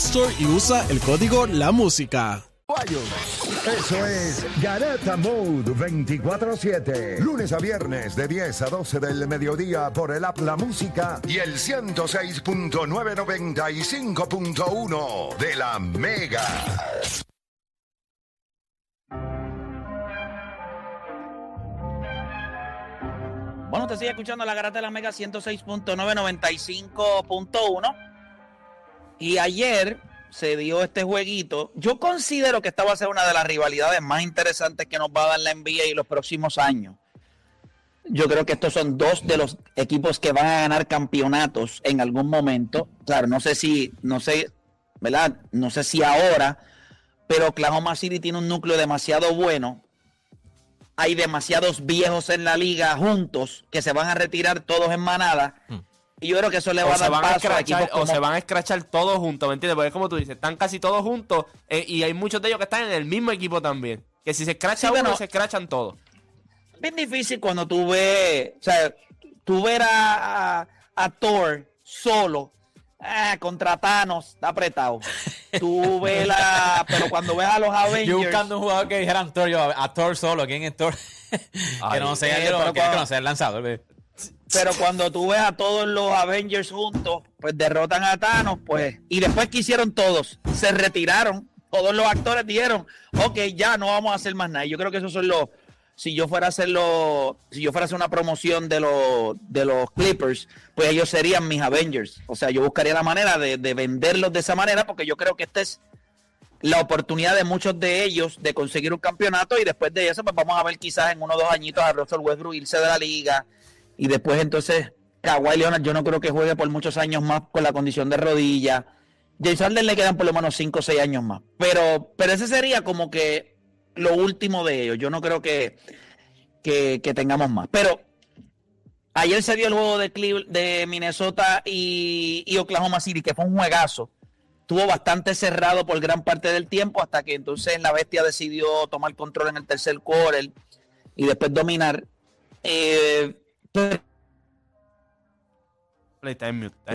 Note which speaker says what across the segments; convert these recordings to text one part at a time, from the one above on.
Speaker 1: Store y usa el código La Música.
Speaker 2: Eso es Garata Mode 24-7. Lunes a viernes de 10 a 12 del mediodía por el App La Música y el 106.995.1 de la Mega.
Speaker 3: Bueno, te sigue escuchando la garata de la Mega 106.995.1. Y ayer se dio este jueguito. Yo considero que esta va a ser una de las rivalidades más interesantes que nos va a dar la NBA en los próximos años. Yo creo que estos son dos de los equipos que van a ganar campeonatos en algún momento. Claro, no sé si, no sé, ¿verdad? No sé si ahora, pero Oklahoma City tiene un núcleo demasiado bueno hay demasiados viejos en la liga juntos que se van a retirar todos en manada. Y yo creo que eso le va a dar paso a, equipos
Speaker 4: O se van a escrachar todos juntos, ¿me entiendes? Porque como tú dices, están casi todos juntos eh, y hay muchos de ellos que están en el mismo equipo también. Que si se escracha uno, se escrachan todos.
Speaker 3: Bien difícil cuando tú ves, o sea, tú ver a, a Thor solo Ah, contra Thanos, está apretado. Tú ves la. Pero cuando ves a los Avengers.
Speaker 5: Yo buscando un jugador que dijeran Thor, yo a Thor solo, ¿quién es Thor? que no sea, el, pero que no sea el lanzador.
Speaker 3: Pero cuando tú ves a todos los Avengers juntos, pues derrotan a Thanos, pues. Y después que hicieron todos, se retiraron. Todos los actores dijeron, ok, ya no vamos a hacer más nada. Yo creo que esos son los, si yo fuera a hacerlo, si yo fuera a hacer una promoción de los, de los Clippers, pues ellos serían mis Avengers. O sea, yo buscaría la manera de, venderlos de esa manera porque yo creo que esta es la oportunidad de muchos de ellos de conseguir un campeonato y después de eso pues vamos a ver quizás en uno o dos añitos a Russell Westbrook irse de la liga y después entonces Kawhi Leonard yo no creo que juegue por muchos años más con la condición de rodilla. James Harden le quedan por lo menos 5 o 6 años más. Pero, pero ese sería como que lo último de ellos. Yo no creo que, que, tengamos más. Pero ayer se dio el juego de, de Minnesota y, Oklahoma City, que fue un juegazo. Estuvo bastante cerrado por gran parte del tiempo hasta que entonces la bestia decidió tomar control en el tercer quarter y después dominar. Eh,
Speaker 4: te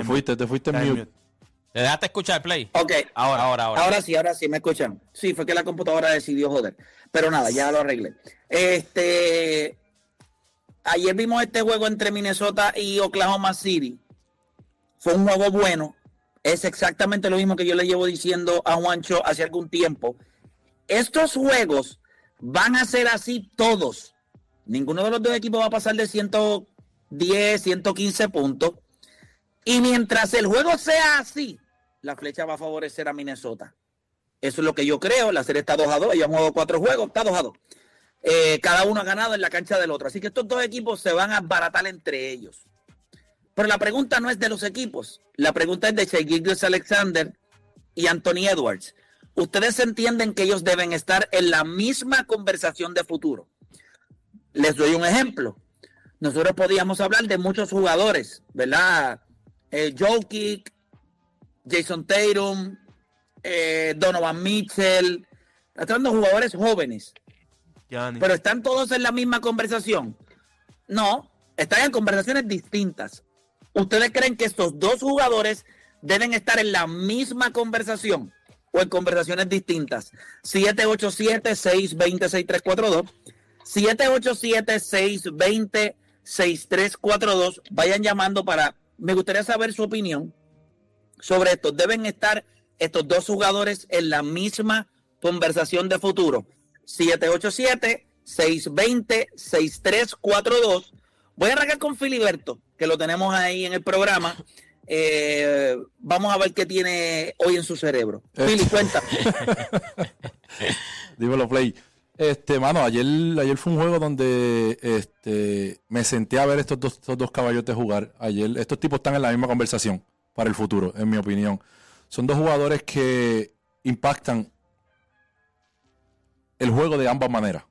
Speaker 4: fuiste, te fuiste en mute.
Speaker 5: ¿Te dejaste escuchar play?
Speaker 3: Ok.
Speaker 5: Ahora, ahora, ahora.
Speaker 3: Ahora sí, ahora sí, me escuchan. Sí, fue que la computadora decidió joder. Pero nada, ya lo arreglé. Este. Ayer vimos este juego entre Minnesota y Oklahoma City. Fue un juego bueno. Es exactamente lo mismo que yo le llevo diciendo a Juancho hace algún tiempo. Estos juegos van a ser así todos. Ninguno de los dos equipos va a pasar de 110, 115 puntos. Y mientras el juego sea así, la flecha va a favorecer a Minnesota. Eso es lo que yo creo. La serie está 2 a 2. Ellos han jugado cuatro juegos, está 2 a 2. Eh, cada uno ha ganado en la cancha del otro. Así que estos dos equipos se van a baratar entre ellos. Pero la pregunta no es de los equipos. La pregunta es de Shea Alexander y Anthony Edwards. Ustedes entienden que ellos deben estar en la misma conversación de futuro. Les doy un ejemplo. Nosotros podíamos hablar de muchos jugadores, ¿verdad? Eh, Jokic, Jason Tatum, eh, Donovan Mitchell, están dando jugadores jóvenes. Pero están todos en la misma conversación. No, están en conversaciones distintas. ¿Ustedes creen que estos dos jugadores deben estar en la misma conversación o en conversaciones distintas? 787-620-6342. 787-620-6342. Vayan llamando para... Me gustaría saber su opinión sobre esto. Deben estar estos dos jugadores en la misma conversación de futuro. 787-620-6342. Voy a arrancar con Filiberto, que lo tenemos ahí en el programa. Eh, vamos a ver qué tiene hoy en su cerebro. Fili, cuenta.
Speaker 6: Dímelo, Play. Este, mano, ayer, ayer fue un juego donde este, me senté a ver estos dos, estos dos caballotes jugar. Ayer, estos tipos están en la misma conversación para el futuro, en mi opinión. son dos jugadores que impactan el juego de ambas maneras.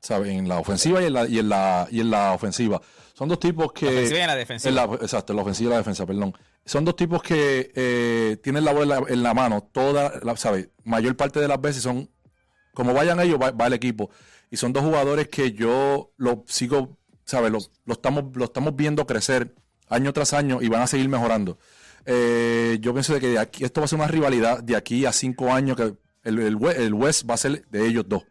Speaker 6: ¿Sabes? En la ofensiva y en la, y en la, y en la ofensiva. Son dos tipos que.
Speaker 5: La ofensiva y en la defensiva.
Speaker 6: en la- exacto, en la ofensiva y la defensa, perdón. Son dos tipos que eh, tienen la bola en la, mano toda, la, ¿sabes? Mayor parte de las veces son. Como vayan ellos, va, el equipo. Y son dos jugadores que yo lo sigo, ¿sabes? Lo, estamos, estamos viendo crecer año tras año y van a seguir mejorando. Eh, yo pienso de que de aquí, esto va a ser una rivalidad de aquí a cinco años que el, el, We- el West va a ser de ellos dos.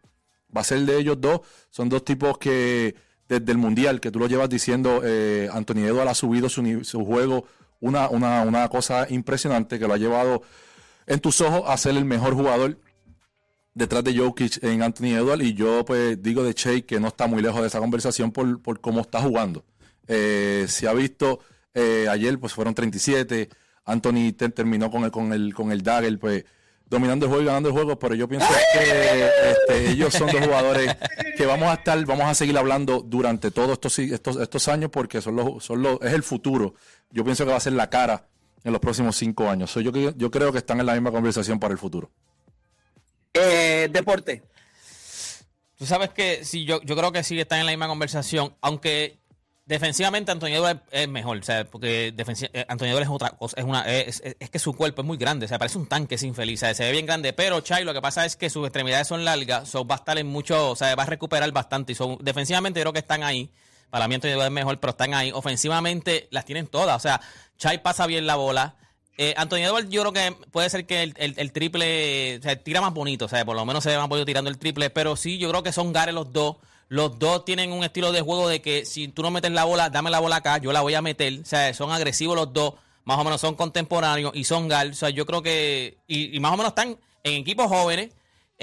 Speaker 6: Va a ser de ellos dos. Son dos tipos que desde el Mundial, que tú lo llevas diciendo, eh, Anthony ha subido su, su juego una, una, una cosa impresionante que lo ha llevado en tus ojos a ser el mejor jugador detrás de Jokic en Anthony Edwards. Y yo pues digo de Shea que no está muy lejos de esa conversación por, por cómo está jugando. Eh, se ha visto eh, ayer, pues fueron 37. Anthony te- terminó con el, con el, con el Dagger, pues dominando el juego y ganando el juego, pero yo pienso que este, ellos son dos jugadores que vamos a estar, vamos a seguir hablando durante todos estos, estos, estos años porque son los, son los, es el futuro. Yo pienso que va a ser la cara en los próximos cinco años. So, yo, yo creo que están en la misma conversación para el futuro.
Speaker 3: Eh, deporte.
Speaker 5: Tú sabes que sí, yo, yo creo que sí están en la misma conversación, aunque defensivamente Antonio es mejor, o sea, porque eh, Antonio es otra cosa, es una es, que su cuerpo es muy grande, o sea, parece un tanque sin infeliz, o sea, se ve bien grande, pero Chai lo que pasa es que sus extremidades son largas, so va a estar en mucho, o sea, va a recuperar bastante y son defensivamente yo creo que están ahí. Para mí Antonio Edwards es mejor, pero están ahí. Ofensivamente las tienen todas. O sea, Chai pasa bien la bola. Eh, Antonio Edwards, yo creo que puede ser que el, triple, o sea, tira más bonito, o sea, por lo menos se ve más bonito tirando el triple, pero sí, yo creo que son gares los dos. Los dos tienen un estilo de juego de que si tú no metes la bola, dame la bola acá, yo la voy a meter. O sea, son agresivos los dos, más o menos son contemporáneos y son gal. O sea, yo creo que, y más o menos están en equipos jóvenes,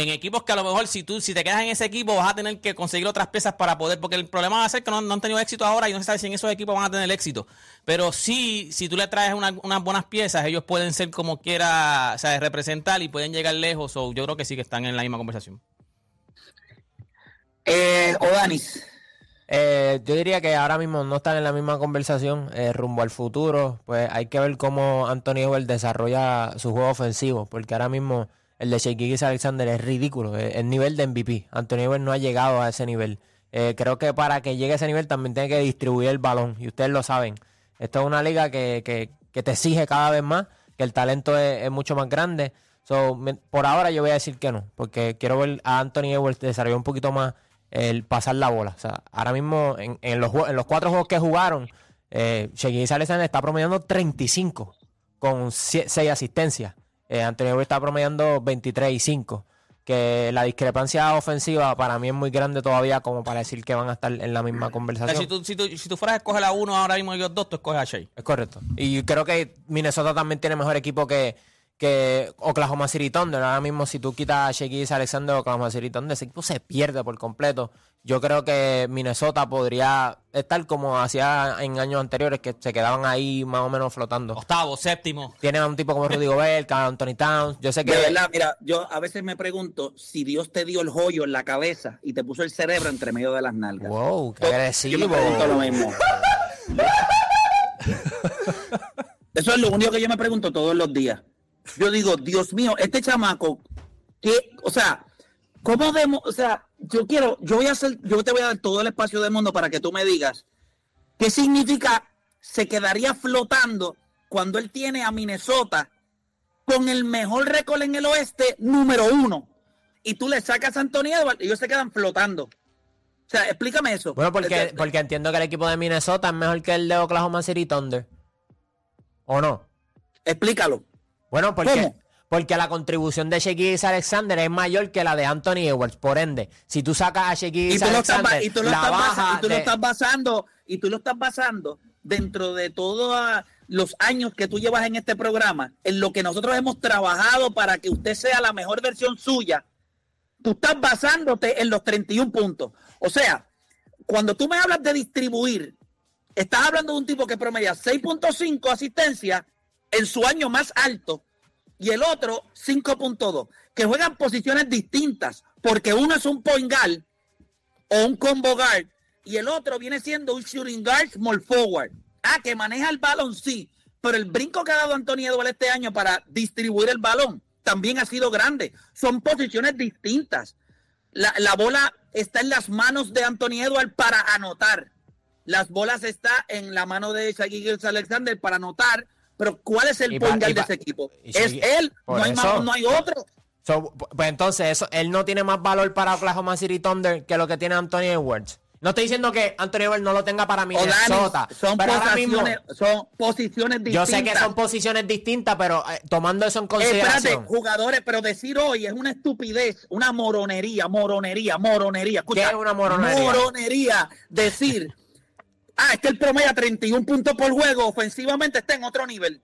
Speaker 5: en equipos que a lo mejor si tú si te quedas en ese equipo vas a tener que conseguir otras piezas para poder, porque el problema va a ser que no, no han tenido éxito ahora y no se sabe si en esos equipos van a tener éxito. Pero sí, si tú le traes una- unas buenas piezas, ellos pueden ser como quiera, o sea, representar y pueden llegar lejos. O yo creo que sí que están en la misma conversación.
Speaker 3: Eh, Odanis.
Speaker 7: Eh, yo diría que ahora mismo no están en la misma conversación eh, rumbo al futuro. Pues hay que ver cómo Anthony Edwards desarrolla su juego ofensivo, porque ahora mismo el de Shea Alexander es ridículo. El nivel de MVP. Anthony Edwards no ha llegado a ese nivel. Eh, creo que para que llegue a ese nivel también tiene que distribuir el balón. Y ustedes lo saben. Esto es una liga que, que- te exige cada vez más, que el talento es, mucho más grande. Por ahora yo voy a decir que no, porque quiero ver a Anthony Edwards desarrollar un poquito más el pasar la bola. Ahora mismo en, los, en los cuatro juegos que jugaron, eh, Shea Alexander está promediando 35 con 6 asistencias. Eh, Anthony Edwards está promediando 23 y 5. Que la discrepancia ofensiva para mí es muy grande todavía como para decir que van a estar en la misma
Speaker 5: O sea,
Speaker 7: conversación.
Speaker 5: si, tú, si, tú, si tú fueras a escoger a uno ahora mismo ellos dos, tú escoges a Shea.
Speaker 7: Es correcto. Y creo que Minnesota también tiene mejor equipo que, que Oklahoma City Thunder. Ahora mismo, si tú quitas a Shea Alexander de Oklahoma City Thunder, ese equipo se pierde por completo. Yo creo que Minnesota podría estar como hacía en años anteriores, que se quedaban ahí más o menos flotando.
Speaker 5: Octavo, séptimo.
Speaker 7: Tienen a un tipo como Rudy Gobert, Anthony Towns. Yo sé que.
Speaker 3: De verdad, mira, yo a veces me pregunto si Dios te dio el joyo en la cabeza y te puso el cerebro entre medio de las nalgas.
Speaker 7: Wow, qué
Speaker 3: Yo me
Speaker 7: agresivo.
Speaker 3: pregunto lo mismo. Eso es lo único que yo me pregunto todos los días. Yo digo, Dios mío, este chamaco, que, o sea, ¿cómo demo, o sea, yo quiero, yo voy a hacer, yo te voy a dar todo el espacio del mundo para que tú me digas qué significa se quedaría flotando cuando él tiene a Minnesota con el mejor récord en el oeste, número uno, y tú le sacas a Anthony Edwards y ellos se quedan flotando. O sea, explícame eso.
Speaker 7: Bueno, porque,
Speaker 3: Este-
Speaker 7: porque entiendo que el equipo de Minnesota es mejor que el de Oklahoma City Thunder. ¿O no?
Speaker 3: Explícalo.
Speaker 7: Bueno, porque,
Speaker 3: ¿Cómo?
Speaker 7: porque la contribución de Shaquille Alexander es mayor que la de Anthony Edwards. Por ende, si tú sacas a Shaquille Alexander,
Speaker 3: y tú lo
Speaker 7: la
Speaker 3: estás basa-
Speaker 7: baja
Speaker 3: y tú lo
Speaker 7: de-
Speaker 3: estás basando y tú lo estás basando dentro de todos los años que tú llevas en este programa en lo que nosotros hemos trabajado para que usted sea la mejor versión suya tú estás basándote en los 31 puntos o sea cuando tú me hablas de distribuir estás hablando de un tipo que promedia 6.5 asistencia en su año más alto y el otro 5.2 que juegan posiciones distintas porque uno es un point guard o un combo guard y el otro viene siendo un shooting guard small forward. Ah, que maneja el balón, sí, pero el brinco que ha dado Anthony Edwards este año para distribuir el balón también ha sido grande. Son posiciones distintas. La, la bola está en las manos de Anthony Edwards para anotar. Las bolas está en la mano de Shaggy Alexander para anotar. Pero ¿cuál es el point de ese equipo? Es él, no hay,
Speaker 7: eso.
Speaker 3: más, no hay otro.
Speaker 7: So, pues entonces, eso, él no tiene más valor para Oklahoma City Thunder que lo que tiene Anthony Edwards. No estoy diciendo que Anthony Edwards no lo tenga para
Speaker 3: O Dani,
Speaker 7: Minnesota.
Speaker 3: son,
Speaker 7: pero ahora mismo,
Speaker 3: posiciones, son posiciones
Speaker 7: yo
Speaker 3: distintas.
Speaker 7: sé que son posiciones distintas, pero eh, tomando eso en
Speaker 3: Eh, espérate,
Speaker 7: consideración.
Speaker 3: jugadores, pero decir hoy es una estupidez, una moronería, moronería, moronería. Escucha,
Speaker 7: ¿Qué es una moronería?
Speaker 3: Moronería. Decir, ah, es que el promedio 31 puntos por juego, ofensivamente está en otro nivel.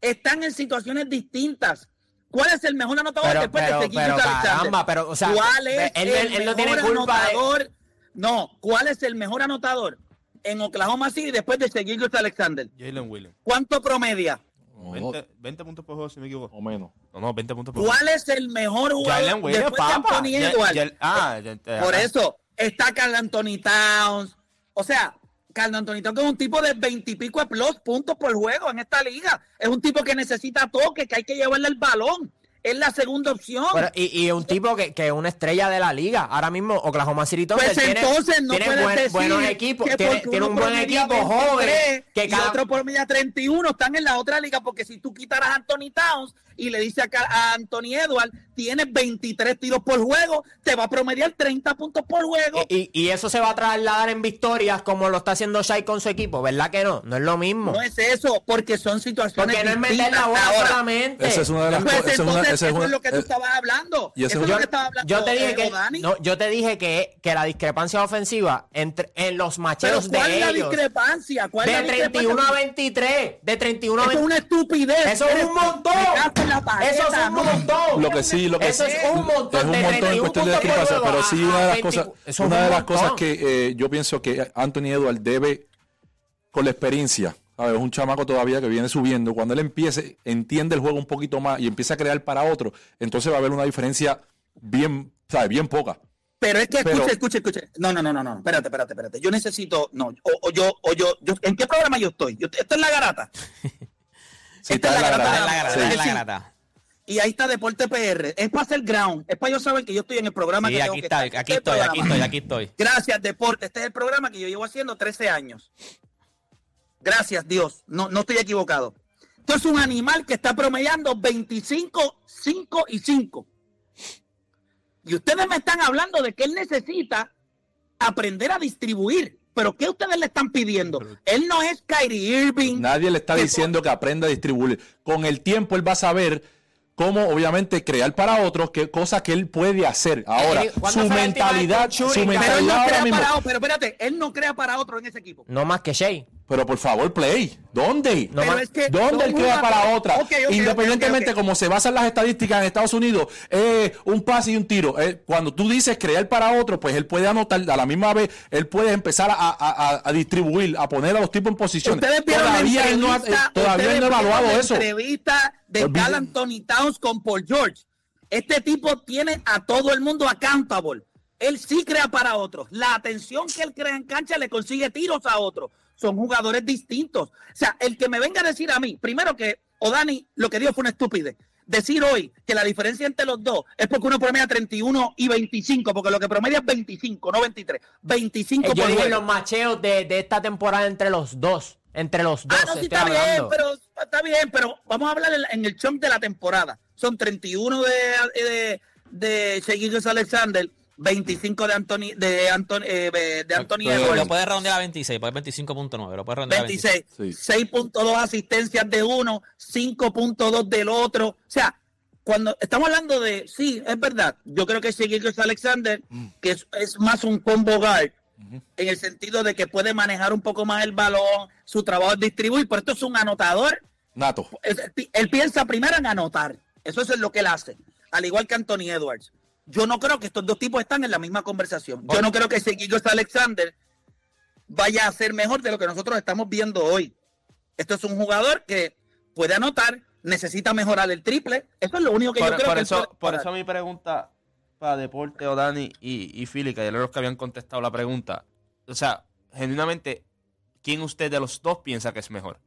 Speaker 3: Están en situaciones distintas. ¿Cuál es el mejor anotador
Speaker 7: Pero,
Speaker 3: después
Speaker 7: pero,
Speaker 3: de seguir
Speaker 7: pero, caramba, pero, o sea,
Speaker 3: ¿Cuál es
Speaker 7: él,
Speaker 3: el
Speaker 7: él no
Speaker 3: mejor
Speaker 7: tiene culpa de-
Speaker 3: anotador? No, ¿cuál es el mejor anotador en Oklahoma City después de seguir Alexander?
Speaker 4: Jalen Williams.
Speaker 3: ¿Cuánto promedia?
Speaker 6: No,
Speaker 4: 20, 20 puntos por juego, si me equivoco.
Speaker 6: o menos.
Speaker 4: No, no, 20 puntos por juego.
Speaker 3: ¿Cuál es el mejor jugador
Speaker 4: Jalen Williams,
Speaker 3: después de. Anthony Edwards?
Speaker 4: ah,
Speaker 3: Por
Speaker 4: ajá.
Speaker 3: eso está Carl Anthony Towns. O sea, Carl Anthony es un tipo de veintipico plus puntos por juego en esta liga. Es un tipo que necesita toque, que hay que llevarle el balón. Es la segunda opción.
Speaker 7: Pero, y, y un tipo que, que es una estrella de la liga. Ahora mismo Oklahoma City Thunder
Speaker 3: pues
Speaker 7: tiene,
Speaker 3: entonces no
Speaker 7: tiene buen-
Speaker 3: decir
Speaker 7: buenos equipos, tiene, tiene un buen equipo joven
Speaker 3: 23
Speaker 7: que
Speaker 3: y
Speaker 7: cada,
Speaker 3: otro por media 31 están en la otra liga porque si tú quitaras a Anthony Towns y le dices a, a Anthony Edwards tienes 23 tiros por juego te va a promediar 30 puntos por juego
Speaker 7: y, y eso se va a trasladar en victorias como lo está haciendo Shai con su equipo, ¿verdad que no? No es lo mismo.
Speaker 3: no es eso porque son situaciones
Speaker 7: Porque no es meter la
Speaker 3: distintas.
Speaker 7: bola
Speaker 3: Ahora,
Speaker 7: solamente.
Speaker 6: Esa es una de las
Speaker 3: Pues
Speaker 6: cosas. Es es
Speaker 3: eso
Speaker 6: una-
Speaker 3: es lo que tú
Speaker 6: eh,
Speaker 3: estabas hablando.
Speaker 6: y ese
Speaker 3: eso
Speaker 6: es
Speaker 3: es lo
Speaker 7: yo,
Speaker 3: que estaba hablando
Speaker 7: yo te dije
Speaker 3: eh,
Speaker 7: que no, yo te dije que, que la discrepancia ofensiva entre en los
Speaker 3: Pero ¿cuál
Speaker 7: de
Speaker 3: es la
Speaker 7: ellos
Speaker 3: discrepancia? ¿Cuál es
Speaker 7: de
Speaker 3: la
Speaker 7: 31 a
Speaker 3: discrepancia?
Speaker 7: 23, de 31 a
Speaker 3: Eso es
Speaker 7: 23.
Speaker 3: una estupidez.
Speaker 7: Eso es un montón.
Speaker 3: En la
Speaker 7: Eso es un
Speaker 3: no.
Speaker 7: montón.
Speaker 6: Lo que sí, lo que
Speaker 7: Eso
Speaker 6: sí-
Speaker 7: es un montón.
Speaker 6: es un
Speaker 7: de
Speaker 6: montón en
Speaker 7: 31
Speaker 6: cuestión de discrepancia,
Speaker 7: juego
Speaker 6: pero sí una de las
Speaker 7: 20.
Speaker 6: cosas,
Speaker 7: Eso es
Speaker 6: una
Speaker 7: un
Speaker 6: de las cosas que eh, yo pienso que Anthony Edwards debe, con la experiencia, ¿sabes? es un chamaco todavía que viene subiendo, cuando él empiece, entiende el juego un poquito más y empieza a crear para otro, entonces va a haber una diferencia bien, ¿sabes? Bien poca.
Speaker 3: Pero es que
Speaker 6: Pero-
Speaker 3: escuche, escuche, escuche. No, no, no, no, no. Espérate, espérate, espérate. Yo necesito, no, o, o yo, o yo, yo, ¿en qué programa yo estoy? Yo, esto es la garata.
Speaker 6: Sí, está
Speaker 3: es la
Speaker 6: en la Sí.
Speaker 5: grata.
Speaker 3: Y ahí está Deporte PR. Es para hacer ground. Es para ellos saber que yo estoy en el programa
Speaker 5: Sí,
Speaker 3: que tengo
Speaker 5: aquí
Speaker 3: que
Speaker 5: está,
Speaker 3: estar.
Speaker 5: aquí
Speaker 3: Este
Speaker 5: estoy, aquí estoy, aquí estoy.
Speaker 3: Gracias, Deporte. Este es el programa que yo llevo haciendo 13 años. Gracias, Dios. No, no estoy equivocado. Esto es un animal que está promediando 25, 5 y 5. Y ustedes me están hablando de que él necesita aprender a distribuir. ¿Pero qué ustedes le están pidiendo? Él no es Kyrie Irving.
Speaker 6: Nadie le está
Speaker 3: que
Speaker 6: diciendo que aprenda a distribuir. Con el tiempo él va a saber cómo, obviamente, crear para otros qué cosas que él puede hacer. Ahora,
Speaker 7: Eh, ¿cuándo
Speaker 6: su mentalidad, su
Speaker 7: Pero él
Speaker 3: Pero él
Speaker 6: mentalidad
Speaker 3: no
Speaker 6: ahora
Speaker 3: crea
Speaker 6: mismo.
Speaker 3: para, pero espérate, él no crea para otro en ese equipo.
Speaker 7: No más que Shea.
Speaker 6: Pero por favor, play. ¿Dónde?
Speaker 7: No
Speaker 3: Pero
Speaker 7: más-
Speaker 3: es que
Speaker 6: ¿Dónde él queda para otra? Independientemente
Speaker 3: ok, ok.
Speaker 6: como se basan las estadísticas en Estados Unidos, eh, un pase y un tiro. Eh, cuando tú dices crear para otro, pues él puede anotar a la misma vez, él puede empezar a, a- a- a distribuir, a poner a los tipos en posición. Todavía
Speaker 3: la
Speaker 6: él no ha, eh, todavía él no ha evaluado
Speaker 3: la
Speaker 6: eso.
Speaker 3: entrevista de. Cal Anthony Towns con Paul George. Este tipo tiene a todo el mundo accountable. Él sí crea para otros. La atención que él crea en cancha le consigue tiros a otros. Son jugadores distintos. O sea, el que me venga a decir a mí, primero que Odani lo que dio fue una estupidez. Decir hoy que la diferencia entre los dos es porque uno promedia 31 y 25, porque lo que promedia es 25, no 23. 25
Speaker 7: Eh, Yo
Speaker 3: por juego.
Speaker 7: los macheos de, de esta temporada entre los dos. Entre los dos.
Speaker 3: Ah, no, sí está bien, pero está bien, pero vamos a hablar en, el chunk de la temporada. Son 31 de de, de Alexander, 25 de Anthony de Anthony eh, de Anthony
Speaker 6: Pero-
Speaker 3: Edwards,
Speaker 5: Lo puedes redondear a 26, pues 25.9, lo puedes redondear a 26.
Speaker 3: 26,
Speaker 6: Sí.
Speaker 3: 6.2 asistencias de uno, 5.2 del otro. O sea, cuando estamos hablando de, sí, es verdad, yo creo que Gilgeous Alexander, que es, es más un combo guard, en el sentido de que puede manejar un poco más el balón, su trabajo es distribuir, pero esto es un anotador
Speaker 6: Nato.
Speaker 3: él, él piensa primero en anotar. Eso es lo que él hace. Al igual que Anthony Edwards. Yo no creo que estos dos tipos están en la misma conversación. Yo no creo que Seguillos Alexander vaya a ser mejor de lo que nosotros estamos viendo hoy. Esto es un jugador que puede anotar, necesita mejorar el triple. Eso es lo único que
Speaker 4: Por,
Speaker 3: yo creo
Speaker 4: por
Speaker 3: que
Speaker 4: eso, por eso mi pregunta para Deporte, Odani y, y Philly, que los que habían contestado la pregunta. O sea, genuinamente, ¿quién usted de los dos piensa que es mejor?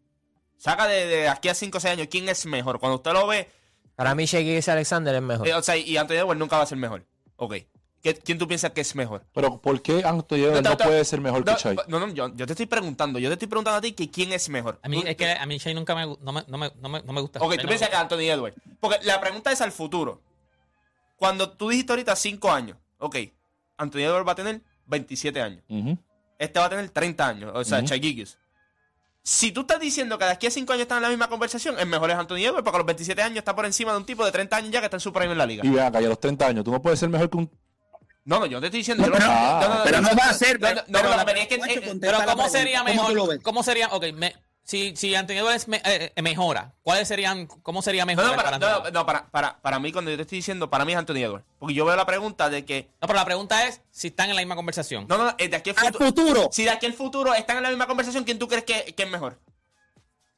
Speaker 4: Saca de, de aquí a 5 o 6 años quién es mejor. Cuando usted lo ve,
Speaker 7: Para mí, Shea Alexander es mejor.
Speaker 4: eh, o sea, y Anthony Edwards nunca va a ser mejor. Ok. ¿Qué- ¿Quién tú piensas que es mejor?
Speaker 6: Pero ¿por qué Anthony Edwards no, puede ser mejor
Speaker 4: no,
Speaker 6: que Shai?
Speaker 4: No, no, yo, yo te estoy preguntando. Yo te estoy preguntando a ti que quién es mejor.
Speaker 5: A mí, es que a mí Shea nunca me, no me, no me, no me, no me gusta.
Speaker 4: Ok,
Speaker 5: Shea
Speaker 4: tú piensas que. Anthony Edwards. Porque la pregunta es al futuro. Cuando tú dijiste ahorita 5 años, ok, Anthony Edwards va a tener 27 años. Este va a tener 30 años, o sea. Shai Gilgeous. Si tú estás diciendo que de aquí a 5 años están en la misma conversación, el mejor es Anthony Edwards, porque a los 27 años está por encima de un tipo de 30 años ya que está en su prime en la liga.
Speaker 6: Y vean acá, y a los 30 años, tú no puedes ser mejor que un.
Speaker 4: No, no, yo te estoy diciendo. yo
Speaker 3: pero-
Speaker 4: no-
Speaker 3: pero no va a ser,
Speaker 4: No, no,
Speaker 3: pero-
Speaker 4: no,
Speaker 3: pero
Speaker 4: no,
Speaker 3: la-
Speaker 4: pero es que- eh,
Speaker 5: Pero ¿cómo sería
Speaker 3: ¿Cómo
Speaker 5: mejor?
Speaker 3: tú lo ves?
Speaker 5: ¿Cómo sería? Ok, me- si, si Anthony Edwards me- eh, eh, mejora, ¿cuáles serían, cómo sería mejor
Speaker 4: No, no,
Speaker 5: para
Speaker 4: para, no, no, para, para, para mí, cuando yo te estoy diciendo, para mí es Anthony Edwards. Porque yo veo la pregunta de que.
Speaker 5: No, pero la pregunta es si están en la misma conversación.
Speaker 4: No, no, eh, de aquí al
Speaker 3: Al
Speaker 4: futuro.
Speaker 3: futuro.
Speaker 4: Si de aquí al futuro están en la misma conversación, ¿quién tú crees que, que es mejor?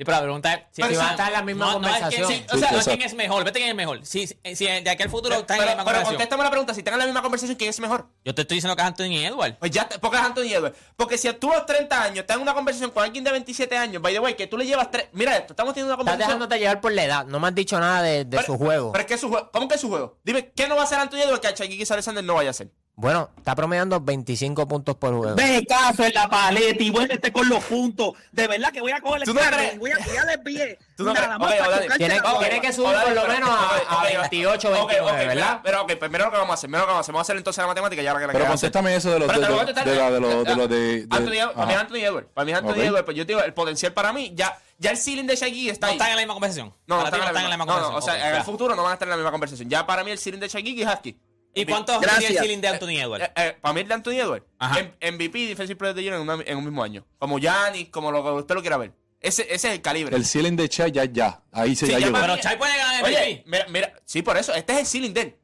Speaker 5: Sí, pero la pregunta es si,
Speaker 4: Pero
Speaker 5: si
Speaker 4: si
Speaker 5: van-
Speaker 7: estar en la misma
Speaker 5: no, no es que-
Speaker 7: conversación.
Speaker 5: sí, o
Speaker 6: Sí,
Speaker 5: sea, no
Speaker 6: exacto.
Speaker 5: quién es mejor, vete quién es mejor. Si, si de aquí al futuro están
Speaker 4: Pero,
Speaker 5: en la misma
Speaker 4: pero
Speaker 5: conversación.
Speaker 4: contéstame la pregunta, si están en la misma conversación, ¿quién es mejor?
Speaker 5: Yo te estoy diciendo que es Anthony Edwards.
Speaker 4: Pues ya, porque es Anthony Edwards. Porque si tú a los 30 años estás en una conversación con alguien de 27 años, by the way, que tú le llevas tres. Mira esto, estamos teniendo una
Speaker 7: Estás
Speaker 4: conversación.
Speaker 7: dejándote llevar por la edad. No me has dicho nada de, de
Speaker 4: Pero-
Speaker 7: su juego.
Speaker 4: Pero es que es su juego. ¿Cómo que es su juego? Dime, ¿qué no va a hacer Anthony Edwards que a Shaquille Alexander no vaya a hacer?
Speaker 7: Bueno, está promediando 25 puntos por juego.
Speaker 3: Ve caso en la paleta y vuélvete con los puntos. De verdad que voy a coger el
Speaker 4: ¿Tú no
Speaker 3: carro y voy a tirar el pie.
Speaker 4: ¿Tú no
Speaker 3: Nada más
Speaker 4: Ok,
Speaker 3: para
Speaker 4: Dani.
Speaker 3: tocarte
Speaker 7: Tiene-
Speaker 3: bola.
Speaker 7: tiene que subir por lo menos a- a
Speaker 4: ok,
Speaker 7: 28,
Speaker 4: ok,
Speaker 7: 29,
Speaker 4: ok,
Speaker 7: ¿verdad?
Speaker 4: Pero ok, pues mira lo que vamos a hacer, mira lo que vamos a hacer. Vamos a hacer entonces la matemática y ahora que la
Speaker 6: Pero contéstame eso de los.
Speaker 4: Pero
Speaker 6: De,
Speaker 4: contestar.
Speaker 6: de la- de los- de los de. de-
Speaker 4: Anthony para mí. Anthony Edwards. Para mí Anthony. Edwards, pues yo te digo, el potencial para mí, ya, ya el ceiling de Shaggy está
Speaker 5: No
Speaker 4: ahí.
Speaker 5: están en la misma conversación.
Speaker 4: No, no están en la misma No, no, o sea, en el futuro no van a estar en la misma conversación. Ya para mí el ceiling de Shaggy es Husky.
Speaker 5: ¿Y cuánto
Speaker 3: Gracias.
Speaker 5: sería el ceiling de Anthony Edwards?
Speaker 4: Eh, eh, para mí el de Anthony Edwards. M- MVP y Defensive Player of the Year en, una- en un mismo año. Como Giannis, como lo que usted lo quiera ver. Ese, ese es el calibre.
Speaker 6: El ceiling de Chai ya, ya. Ahí se
Speaker 4: Sí,
Speaker 6: ya
Speaker 4: ya
Speaker 6: llegó.
Speaker 5: Pero Chai puede ganar
Speaker 4: Oye,
Speaker 5: MVP.
Speaker 4: mira, mira, sí, por eso, este es el ceiling de él.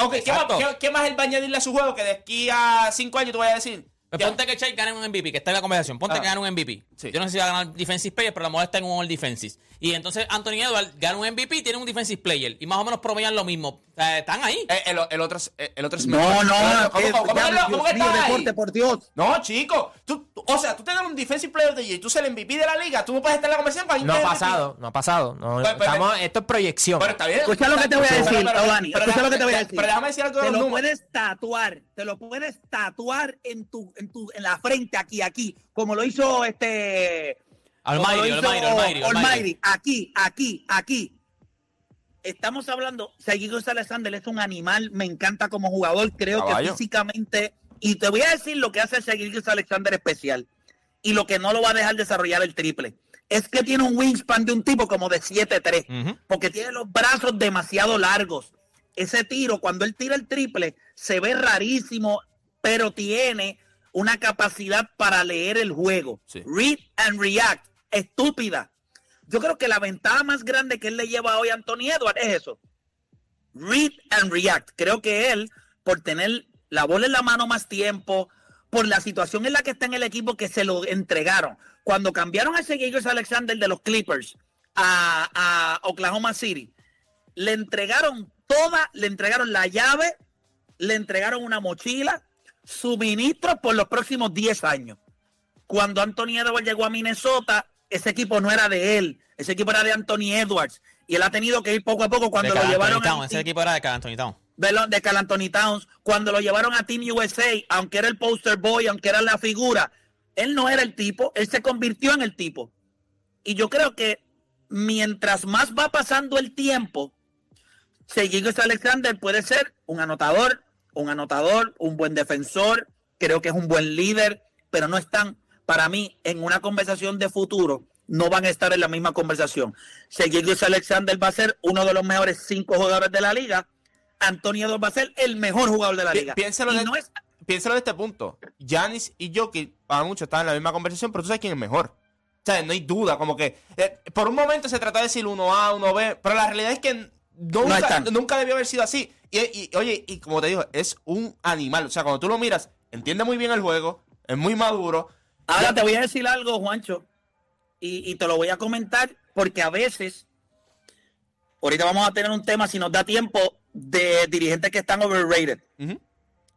Speaker 4: Ok, ¿qué más, qué- qué más él va a añadirle a su juego que de aquí a 5 años tú vas a decir?
Speaker 5: Pues ponte que Chai gane un MVP, que está en la conversación. Ponte
Speaker 4: Ah.
Speaker 5: que gane un MVP.
Speaker 4: Sí.
Speaker 5: Yo no sé si va a ganar Defensive Player, pero la moda está en un All Defenses. Y entonces Anthony Edwards gana un MVP y tiene un Defensive Player. Y más o menos promedian lo mismo. O sea, están ahí.
Speaker 4: Eh, el, el otro es, eh, el otro es
Speaker 3: No,
Speaker 4: mejor.
Speaker 3: no,
Speaker 4: ¿Cómo,
Speaker 3: que-
Speaker 4: cómo, cómo?
Speaker 3: Dios
Speaker 4: ¿Cómo está ahí?
Speaker 3: deporte, por Dios.
Speaker 4: No, chico. Tú, tú- o sea, tú te ganas un Defensive Player Year y tú eres el MVP de la liga. Tú no puedes estar en la conversación con alguien
Speaker 7: No ha
Speaker 4: es
Speaker 7: pasado, no ha pasado. No,
Speaker 4: Pero- pero-
Speaker 7: estamos- esto es proyección.
Speaker 4: Pero está bien.
Speaker 3: Escucha lo que te voy a decir,
Speaker 4: pero-
Speaker 3: Dani.
Speaker 4: pero
Speaker 3: Escucha lo que te voy a
Speaker 4: déjame-
Speaker 3: decir.
Speaker 4: Pero déjame decir algo de
Speaker 3: Te
Speaker 4: los
Speaker 3: lo
Speaker 4: números.
Speaker 3: puedes tatuar, te lo puedes tatuar en tu, en tu, en la frente aquí, aquí, como lo hizo este.
Speaker 5: Almighty,
Speaker 3: lo hizo
Speaker 5: Almighty, Almighty, Almighty.
Speaker 3: Almighty. Aquí, aquí, aquí. Estamos hablando, Sergio González Alexander es un animal, me encanta como jugador, creo
Speaker 4: Caballo.
Speaker 3: que físicamente, y te voy a decir lo que hace Sergio Alexander especial, y lo que no lo va a dejar desarrollar el triple, es que tiene un wingspan de un tipo como de 7'3",
Speaker 5: Ujú.
Speaker 3: porque tiene los brazos demasiado largos. Ese tiro, cuando él tira el triple, se ve rarísimo, pero tiene una capacidad para leer el juego.
Speaker 4: Sí.
Speaker 3: Read and react. Estúpida. Yo creo que la ventaja más grande que él le lleva hoy a Anthony Edwards es eso. Read and react. Creo que él, por tener la bola en la mano más tiempo, por la situación en la que está en el equipo que se lo entregaron. Cuando cambiaron a ese Gilgeous Alexander de los Clippers a, a Oklahoma City, le entregaron toda, le entregaron la llave, le entregaron una mochila, suministros por los próximos 10 años. Cuando Anthony Edwards llegó a Minnesota, ese equipo no era de él, ese equipo era de Anthony Edwards. Y él ha tenido que ir poco a poco cuando
Speaker 5: de
Speaker 3: lo llevaron a.
Speaker 5: Ese equipo era de Carl Anthony Towns.
Speaker 3: de, Carl Anthony Towns, cuando lo llevaron a Team USA, aunque era el poster boy, aunque era la figura, él no era el tipo, él se convirtió en el tipo. Y yo creo que mientras más va pasando el tiempo, Seguido Alexander puede ser un anotador, un anotador, un buen defensor, creo que es un buen líder, pero no están, para mí, en una conversación de futuro, no van a estar en la misma conversación. Seguido Alexander va a ser uno de los mejores cinco jugadores de la liga, Antonio Edwards va a ser el mejor jugador de la
Speaker 4: Pi-
Speaker 3: liga.
Speaker 4: piénsalo
Speaker 3: Y
Speaker 4: de-
Speaker 3: no es
Speaker 4: Piénsalo de este punto. Giannis y Jokic, para muchos, están en la misma conversación, pero tú sabes quién es mejor. O sea, no hay duda, como que eh, por un momento se trató de decir 1A, 1B, pero la realidad es que nunca debió haber sido así. Y, y, oye, y como te digo, es un animal. O sea, cuando tú lo miras, entiende muy bien el juego, es muy maduro.
Speaker 3: Ahora te voy a decir algo, Juancho, y, y te lo voy a comentar porque a veces, ahorita vamos a tener un tema, si nos da tiempo, de dirigentes que están overrated.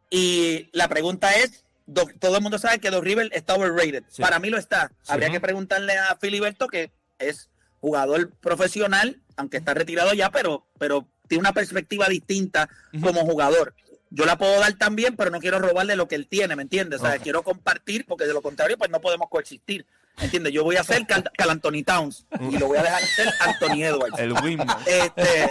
Speaker 3: Y la pregunta es, todo el mundo sabe que Doc River está overrated.
Speaker 4: Sí.
Speaker 3: Para mí lo está.
Speaker 4: Sí.
Speaker 3: Habría que preguntarle a Filiberto, que es jugador profesional, aunque está retirado ya, pero, pero tiene una perspectiva distinta como jugador. Yo la puedo dar también, pero no quiero robarle lo que él tiene, ¿me entiendes? O sea, quiero compartir, porque de lo contrario, pues no podemos coexistir. ¿Entiendes? Yo voy a ser Cal, Cal Anthony Towns y lo voy a dejar ser Anthony Edwards.
Speaker 4: El Wingman.
Speaker 3: Este,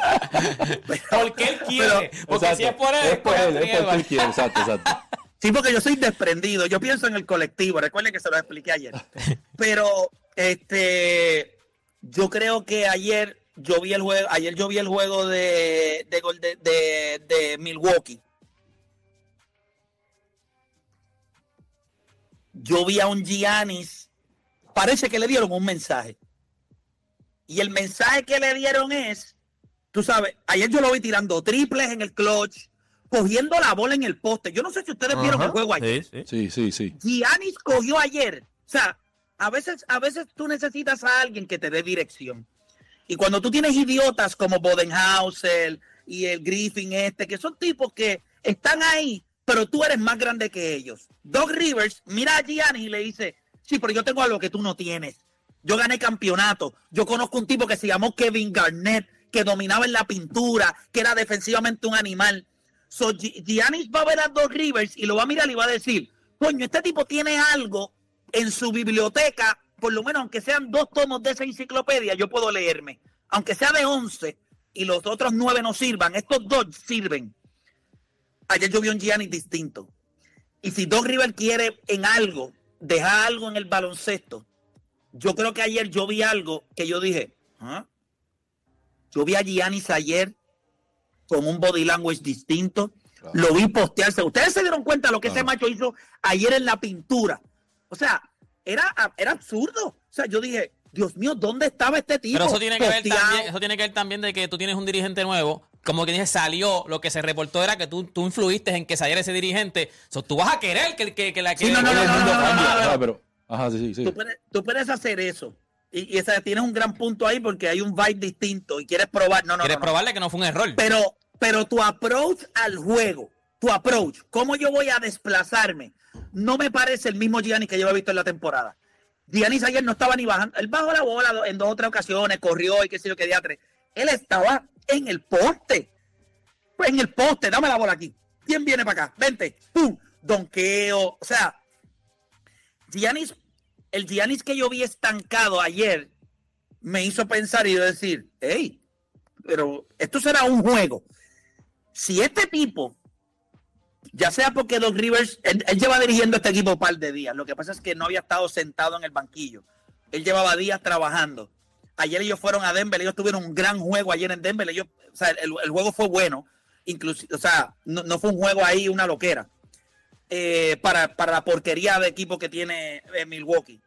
Speaker 5: Porque él quiere. porque
Speaker 6: Exacto.
Speaker 5: si es por él,
Speaker 6: es por él, es porque él quiere, exacto, exacto.
Speaker 3: Sí, porque yo soy desprendido. Yo pienso en el colectivo. Recuerden que se lo expliqué ayer. Pero, este, yo creo que ayer yo vi el juego, ayer yo vi el juego de, de, Gol- de, de- de Milwaukee. Yo vi a un Giannis, parece que le dieron un mensaje. Y el mensaje que le dieron es, tú sabes, ayer yo lo vi tirando triples en el clutch, cogiendo la bola en el poste. Yo no sé si ustedes vieron el juego ayer.
Speaker 4: Sí, sí.
Speaker 6: Sí, sí, sí.
Speaker 3: Giannis cogió ayer. O sea, a veces, a veces tú necesitas a alguien que te dé dirección. Y cuando tú tienes idiotas como Bodenhauser y el Griffin este, que son tipos que están ahí, pero tú eres más grande que ellos. Doc Rivers mira a Giannis y le dice, sí, pero yo tengo algo que tú no tienes. Yo gané campeonato. Yo conozco un tipo que se llamó Kevin Garnett, que dominaba en la pintura, que era defensivamente un animal. So, Gi- Giannis va a ver a Doc Rivers y lo va a mirar y va a decir, coño, este tipo tiene algo en su biblioteca, por lo menos aunque sean dos tomos de esa enciclopedia, yo puedo leerme. Aunque sea de 11 y los otros nueve no sirvan, estos dos sirven. Ayer yo vi un Giannis distinto. Y si Doc Rivers quiere en algo, dejar algo en el baloncesto, yo creo que ayer yo vi algo que yo dije, ¿ah? yo vi a Giannis ayer con un body language distinto, lo vi postearse. Ustedes se dieron cuenta de lo que ese macho hizo ayer en la pintura. O sea, era, era absurdo. O sea, yo dije, Dios mío, ¿dónde estaba este tipo?
Speaker 5: Pero eso tiene que ver también, eso tiene que ver también de que tú tienes un dirigente nuevo. Como que dije, salió, lo que se reportó era que tú, tú influiste en que saliera ese dirigente. So, tú vas a querer que, que, que la que
Speaker 3: Sí, no, no, no, no, no,
Speaker 6: cambia,
Speaker 3: no, no.
Speaker 6: ¿sabes? Pero, ajá, sí, sí, sí.
Speaker 3: Tú puedes, tú puedes hacer eso. Y, y esa, tienes un gran punto ahí porque hay un vibe distinto y quieres probar. No, no,
Speaker 5: quieres
Speaker 3: no, no.
Speaker 5: probarle que no fue un error.
Speaker 3: Pero, pero tu approach al juego, tu approach, cómo yo voy a desplazarme, no me parece el mismo Giannis que yo he visto en la temporada. Giannis ayer no estaba ni bajando, él bajó la bola en dos o tres ocasiones, corrió y qué sé yo qué diatre. Él estaba en el poste. Pues en el poste, dame la bola aquí. ¿Quién viene para acá? Vente. ¡Pum! Donqueo. O sea, Giannis, el Giannis que yo vi estancado ayer me hizo pensar y decir, hey, pero esto será un juego. Si este tipo, ya sea porque Doc Rivers, él, lleva dirigiendo este equipo un par de días, lo que pasa es que no había estado sentado en el banquillo. Él llevaba días trabajando. Ayer ellos fueron a Denver, ellos tuvieron un gran juego ayer en Denver. Ellos, o sea, el, el juego fue bueno, inclusive, o sea, no, no fue un juego ahí, una loquera. eh, para, para la porquería de equipo que tiene eh, Milwaukee.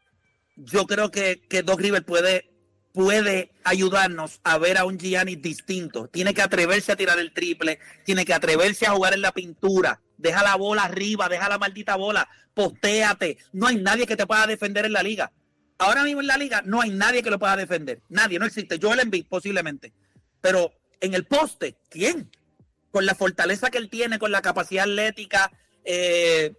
Speaker 3: Yo creo que, que Doc Rivers puede, puede ayudarnos a ver a un Giannis distinto. Tiene que atreverse a tirar el triple, tiene que atreverse a jugar en la pintura. Deja la bola arriba, deja la maldita bola, postéate. No hay nadie que te pueda defender en la liga. Ahora mismo en la liga no hay nadie que lo pueda defender. Nadie, no existe. Joel Embiid posiblemente. Pero en el poste, ¿quién? Con la fortaleza que él tiene, con la capacidad atlética. eh,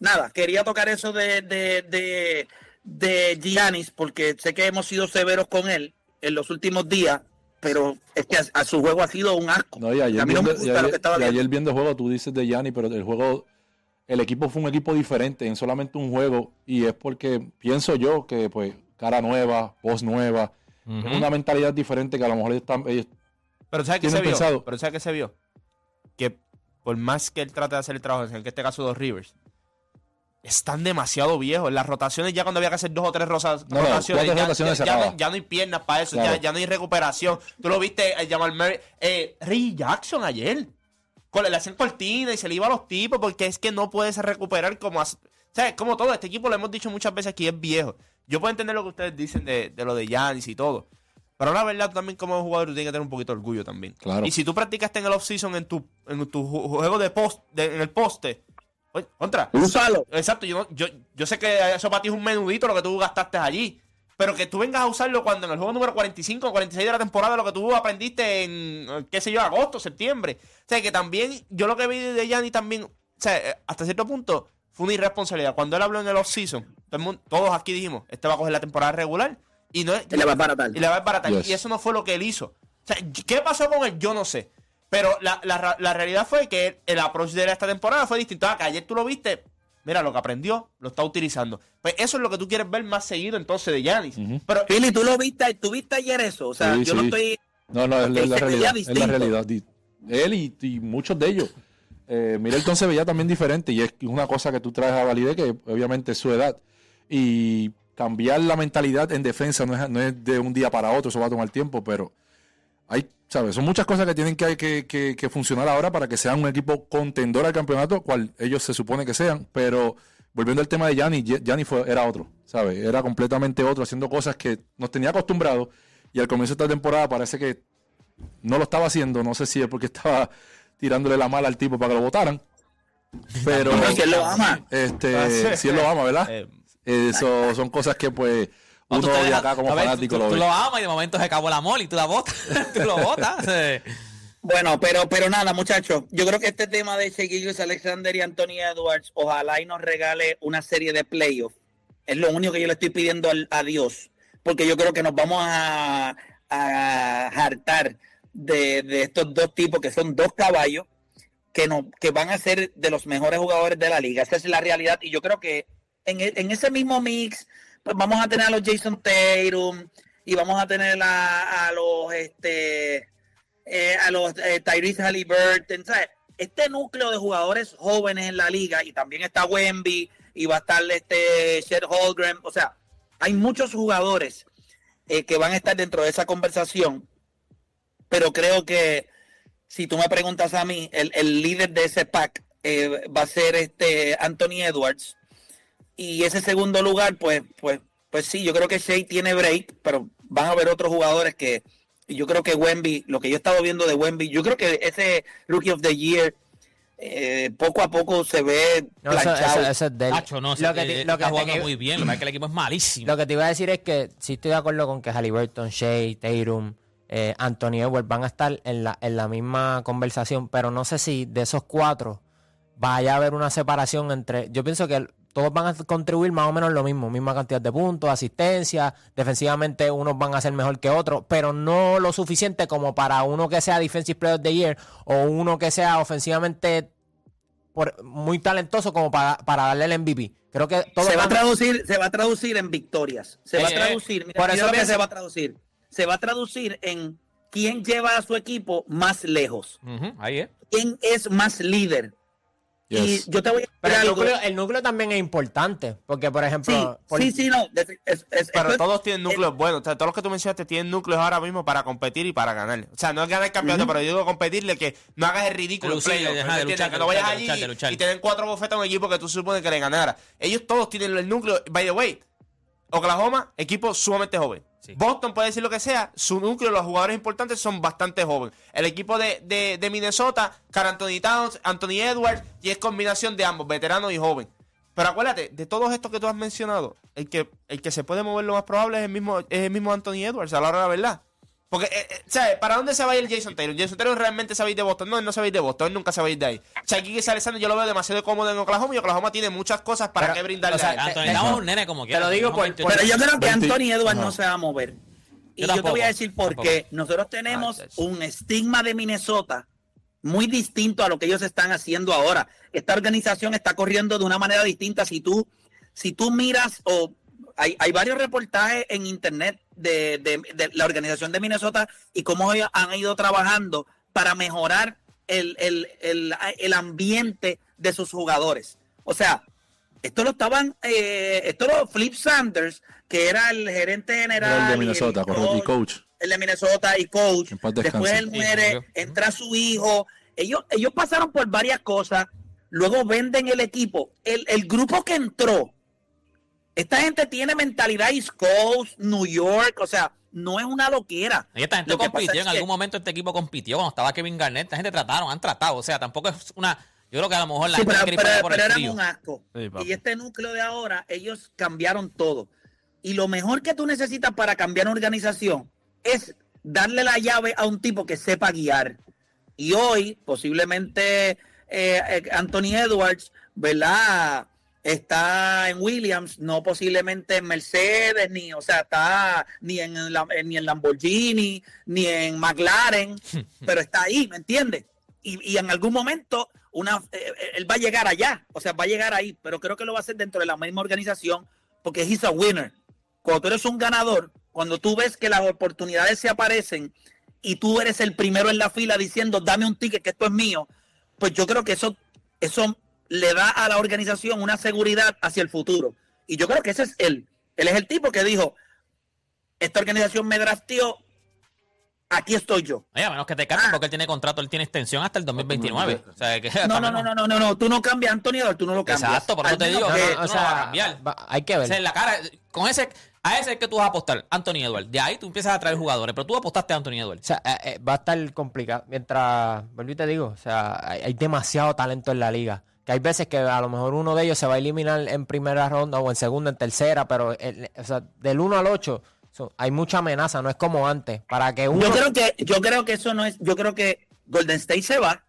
Speaker 3: nada, quería tocar eso de, de, de Giannis, porque sé que hemos sido severos con él en los últimos días, pero es que a, a su juego ha sido un asco.
Speaker 6: No, y ayer,
Speaker 3: a mí no me
Speaker 6: viendo, y
Speaker 3: gusta lo
Speaker 6: ayer-
Speaker 3: que estaba
Speaker 6: y ayer viendo el juego, tú dices de Yanni, pero el juego, el equipo fue un equipo diferente en solamente un juego. Y es porque pienso yo que, pues, cara nueva, voz nueva, es una mentalidad diferente que a lo mejor ellos están. ellos-
Speaker 4: Pero ¿sabes qué se
Speaker 6: tienen
Speaker 4: vio?
Speaker 6: pensado.
Speaker 4: Pero ¿sabes qué se vio? Que por más que él trate de hacer el trabajo, en este caso dos Rivers, están demasiado viejos. En las rotaciones ya cuando había que hacer dos o tres rosas,
Speaker 6: No,
Speaker 4: rotaciones, ya,
Speaker 6: rotaciones
Speaker 4: ya- ya no, ya no hay piernas para eso,
Speaker 6: Claro.
Speaker 4: ya, no hay recuperación. Tú lo viste a Jamal Murray, eh, Ray Jackson ayer. Con, le hacían cortina y se le iba a los tipos porque es que no puedes recuperar como... as- ¿Sabes? Como todo, este equipo lo hemos dicho muchas veces aquí, es viejo. Yo puedo entender lo que ustedes dicen de, de lo de Giannis y todo. Pero la verdad, tú también como jugador tú tienes que tener un poquito de orgullo también.
Speaker 6: Claro.
Speaker 4: Y si tú practicaste en el off-season en tu, en tu ju- juego de post, de- en el poste, oye, contra.
Speaker 3: Úsalo.
Speaker 4: Exacto, yo, yo, yo sé que eso para ti es un menudito lo que tú gastaste allí. Pero que tú vengas a usarlo cuando en el juego número 45 o 46 de la temporada lo que tú aprendiste en, qué sé yo, agosto, septiembre. O sea, que también, yo lo que vi de Yanni también, o sea, eh, hasta cierto punto, fue una irresponsabilidad. Cuando él habló en el off-season, todo todos aquí dijimos, este va a coger la temporada regular Y, no es-
Speaker 3: Y le va a baratar.
Speaker 4: Y le va a.
Speaker 6: Yes.
Speaker 4: Y eso no fue lo que él hizo. O sea, ¿qué pasó con él? Yo no sé. Pero la, la realidad fue que el approach de esta temporada fue distinto. Ah, que ayer tú lo viste. Mira, lo que aprendió, lo está utilizando. Pues eso es lo que tú quieres ver más seguido entonces de Giannis. Pero
Speaker 3: Philly, tú lo viste, tú viste ayer eso. O sea,
Speaker 6: Sí,
Speaker 3: yo no estoy.
Speaker 6: No, no, es, la realidad. Es la realidad. Él y, y muchos de ellos. Eh, Middleton se veía también diferente y es una cosa que tú traes a validez que obviamente es su edad. Y cambiar la mentalidad en defensa no es, no es de un día para otro, eso va a tomar tiempo, pero hay, ¿sabes? Son muchas cosas que tienen que, que, que- que funcionar ahora para que sean un equipo contendor al campeonato, cual ellos se supone que sean, pero volviendo al tema de Gianni, Gianni fue, era otro, ¿sabes? Era completamente otro, haciendo cosas que nos tenía acostumbrados y al comienzo de esta temporada parece que no lo estaba haciendo, no sé si es porque estaba tirándole la mala al tipo para que lo votaran, pero
Speaker 3: si él lo ama.
Speaker 6: este, si él lo ama, ¿verdad?
Speaker 4: Eh,
Speaker 6: Eso son cosas que pues uno
Speaker 5: te
Speaker 6: acá como
Speaker 5: ver,
Speaker 6: fanático
Speaker 5: tú,
Speaker 6: lo
Speaker 5: tú lo amas y de momento se acabó el amor y tú la botas. tú lo botas. eh.
Speaker 3: Bueno, pero, pero nada, muchachos. Yo creo que este tema de Gilgeous Alexander y Anthony Edwards, ojalá y nos regale una serie de playoffs. Es lo único que yo le estoy pidiendo al- a Dios. Porque yo creo que nos vamos a, a hartar de, de estos dos tipos que son dos caballos que, no, que van a ser de los mejores jugadores de la liga. Esa es la realidad. Y yo creo que en, e- en ese mismo mix, pues vamos a tener a los Jason Tatum y vamos a tener a, a los este eh, a los eh, Tyrese Halliburton. ¿sabes? Este núcleo de jugadores jóvenes en la liga, y también está Wemby, y va a estar este Shed Holgren. O sea, hay muchos jugadores eh, que van a estar dentro de esa conversación, pero creo que si tú me preguntas a mí, el, el líder de ese pack eh, va a ser este Anthony Edwards. Y ese segundo lugar, pues, pues, pues sí, yo creo que Shea tiene break, pero van a haber otros jugadores que y yo creo que Wemby, lo que yo he estado viendo de Wemby, yo creo que ese Rookie of the Year eh, poco a poco se ve
Speaker 7: No, eso,
Speaker 3: planchado.
Speaker 7: eso- eso es de él.
Speaker 5: Nacho, no,
Speaker 7: lo que, te-
Speaker 5: eh,
Speaker 7: lo que
Speaker 5: está
Speaker 7: te-
Speaker 5: jugando
Speaker 7: que-
Speaker 5: muy bien. Lo que es que el equipo es malísimo.
Speaker 7: Lo que te iba a decir es que sí estoy de acuerdo con que Halliburton, Shea, Tatum, eh, Anthony Edwards van a estar en la, en la misma conversación, pero no sé si de esos cuatro vaya a haber una separación entre. Yo pienso que todos van a contribuir más o menos lo mismo, misma cantidad de puntos, asistencia, defensivamente unos van a ser mejor que otros, pero no lo suficiente como para uno que sea Defensive Player of the Year o uno que sea ofensivamente por- muy talentoso como para, para darle el MVP. Creo que todos
Speaker 3: se va a traducir, se va a traducir en victorias. Se
Speaker 5: Eh,
Speaker 3: va a
Speaker 5: eh,
Speaker 3: traducir, mira,
Speaker 7: por eso
Speaker 3: que se va a traducir. Se va a traducir en quién lleva a su equipo más lejos,
Speaker 5: ahí es.
Speaker 3: quién es más líder.
Speaker 6: Yes.
Speaker 3: Y yo te voy a decir
Speaker 7: Pero el núcleo, el núcleo también es importante, porque por
Speaker 3: Sí,
Speaker 7: ejemplo, por-
Speaker 3: sí, sí, no. de- es- es-
Speaker 4: Pero todos tienen núcleos buenos. O sea, todos los que tú mencionaste tienen núcleos ahora mismo para competir y para ganar. O sea, no es ganar el campeonato, pero yo digo competirle que no hagas el ridículo. En playoff,
Speaker 5: de-
Speaker 4: y te den cuatro bofetas a un equipo que tú supones que le ganara. Ellos todos tienen el núcleo. By the way, Oklahoma, equipo sumamente joven. Boston puede decir lo que sea, su núcleo, los jugadores importantes son bastante jóvenes. El equipo de, de, de Minnesota, Carl Anthony Towns, Anthony Edwards, y es combinación de ambos, veteranos y joven. Pero acuérdate, de todos estos que tú has mencionado, el que, el que se puede mover lo más probable es el mismo, es el mismo Anthony Edwards, a la hora de la verdad. Porque, eh, eh, ¿sabes? ¿Para dónde se va a ir Jason Taylor? Jason Taylor realmente se va a ir de Boston. No, él no se va a ir de Boston, él nunca se va a ir de ahí. O sea, aquí que Alexander yo lo veo demasiado cómodo en Oklahoma y Oklahoma tiene muchas cosas para
Speaker 7: Pero,
Speaker 4: que brindarle
Speaker 7: o sea,
Speaker 4: a.
Speaker 5: Anthony
Speaker 7: te-
Speaker 5: un nene como quiera.
Speaker 7: lo digo
Speaker 5: tiene
Speaker 7: por-
Speaker 5: 28
Speaker 3: Pero yo creo que
Speaker 6: 20.
Speaker 3: Anthony Edwards no se va a mover. Y
Speaker 5: Yo
Speaker 3: yo, te voy a decir por qué. Nosotros tenemos
Speaker 4: Ah,
Speaker 3: un estigma de Minnesota muy distinto a lo que ellos están haciendo ahora. Esta organización está corriendo de una manera distinta. Si tú, si tú miras, o hay, hay varios reportajes en internet de, de- de la organización de Minnesota y cómo ellos han ido trabajando para mejorar el, el, el, el ambiente de sus jugadores. O sea, esto lo estaban, eh, esto lo Flip Sanders, que era el gerente general.
Speaker 6: Era el de
Speaker 3: y
Speaker 6: Minnesota, correcto, y coach.
Speaker 3: El de Minnesota y coach. Después él muere, entra su hijo. Ellos, ellos pasaron por varias cosas, luego venden el equipo. El, el grupo que entró, esta gente tiene mentalidad East Coast, New York, o sea, no es una loquera.
Speaker 5: Y esta gente
Speaker 3: Lo que
Speaker 5: compitió,
Speaker 3: es
Speaker 5: en
Speaker 3: que-
Speaker 5: algún momento este equipo compitió cuando estaba Kevin Garnett. Esta gente trataron, han tratado. O sea, tampoco es una. Yo creo que a lo mejor la
Speaker 3: Sí,
Speaker 5: gente
Speaker 3: pero, pero-
Speaker 5: para allá por
Speaker 3: pero
Speaker 5: el
Speaker 3: eran
Speaker 5: frío.
Speaker 3: un asco.
Speaker 4: Sí,
Speaker 3: y este núcleo de ahora, ellos cambiaron todo. Y lo mejor que tú necesitas para cambiar una organización es darle la llave a un tipo que sepa guiar. Y hoy, posiblemente, eh, eh, Anthony Edwards, ¿verdad? Está en Williams, no posiblemente en Mercedes, ni, o sea, está ni en, la- ni en Lamborghini, ni en McLaren, pero está ahí, ¿me entiendes? Y, y en algún momento una, eh, eh, él va a llegar allá, o sea, va a llegar ahí, pero creo que lo va a hacer dentro de la misma organización, porque he's a winner. Cuando tú eres un ganador, cuando tú ves que las oportunidades se aparecen y tú eres el primero en la fila diciendo, dame un ticket, que esto es mío, pues yo creo que eso, eso le da a la organización una seguridad hacia el futuro. Y yo creo que ese es él. Él es el tipo que dijo, esta organización me drafteó, aquí estoy yo.
Speaker 5: Oye, a menos que te cambien porque él tiene contrato, él tiene extensión hasta el 2029. O sea, que
Speaker 3: No, no, no, no, no, no, no, tú no cambias, Antonio, tú no lo cambias.
Speaker 5: Exacto, por eso te digo
Speaker 3: que-
Speaker 7: No,
Speaker 5: no
Speaker 7: o
Speaker 5: va a
Speaker 7: sea,
Speaker 5: cambiar.
Speaker 7: va- hay que
Speaker 5: O sea, en
Speaker 7: ver.
Speaker 5: la cara, con ese, a ese es que tú vas a apostar, Anthony Edwards. De ahí tú empiezas a traer jugadores, pero tú apostaste a Anthony
Speaker 7: O
Speaker 5: Edwards.
Speaker 7: sea, eh, eh, va a estar complicado. Mientras, y te digo, o sea, hay, hay demasiado talento en la liga. Que hay veces que a lo mejor uno de ellos se va a eliminar en primera ronda o en segunda, en tercera, pero el- o sea, del 1 al 8 so- hay mucha amenaza, no es como antes. Para que uno...
Speaker 3: Yo creo que, yo creo que eso no es, yo creo que Golden State se va,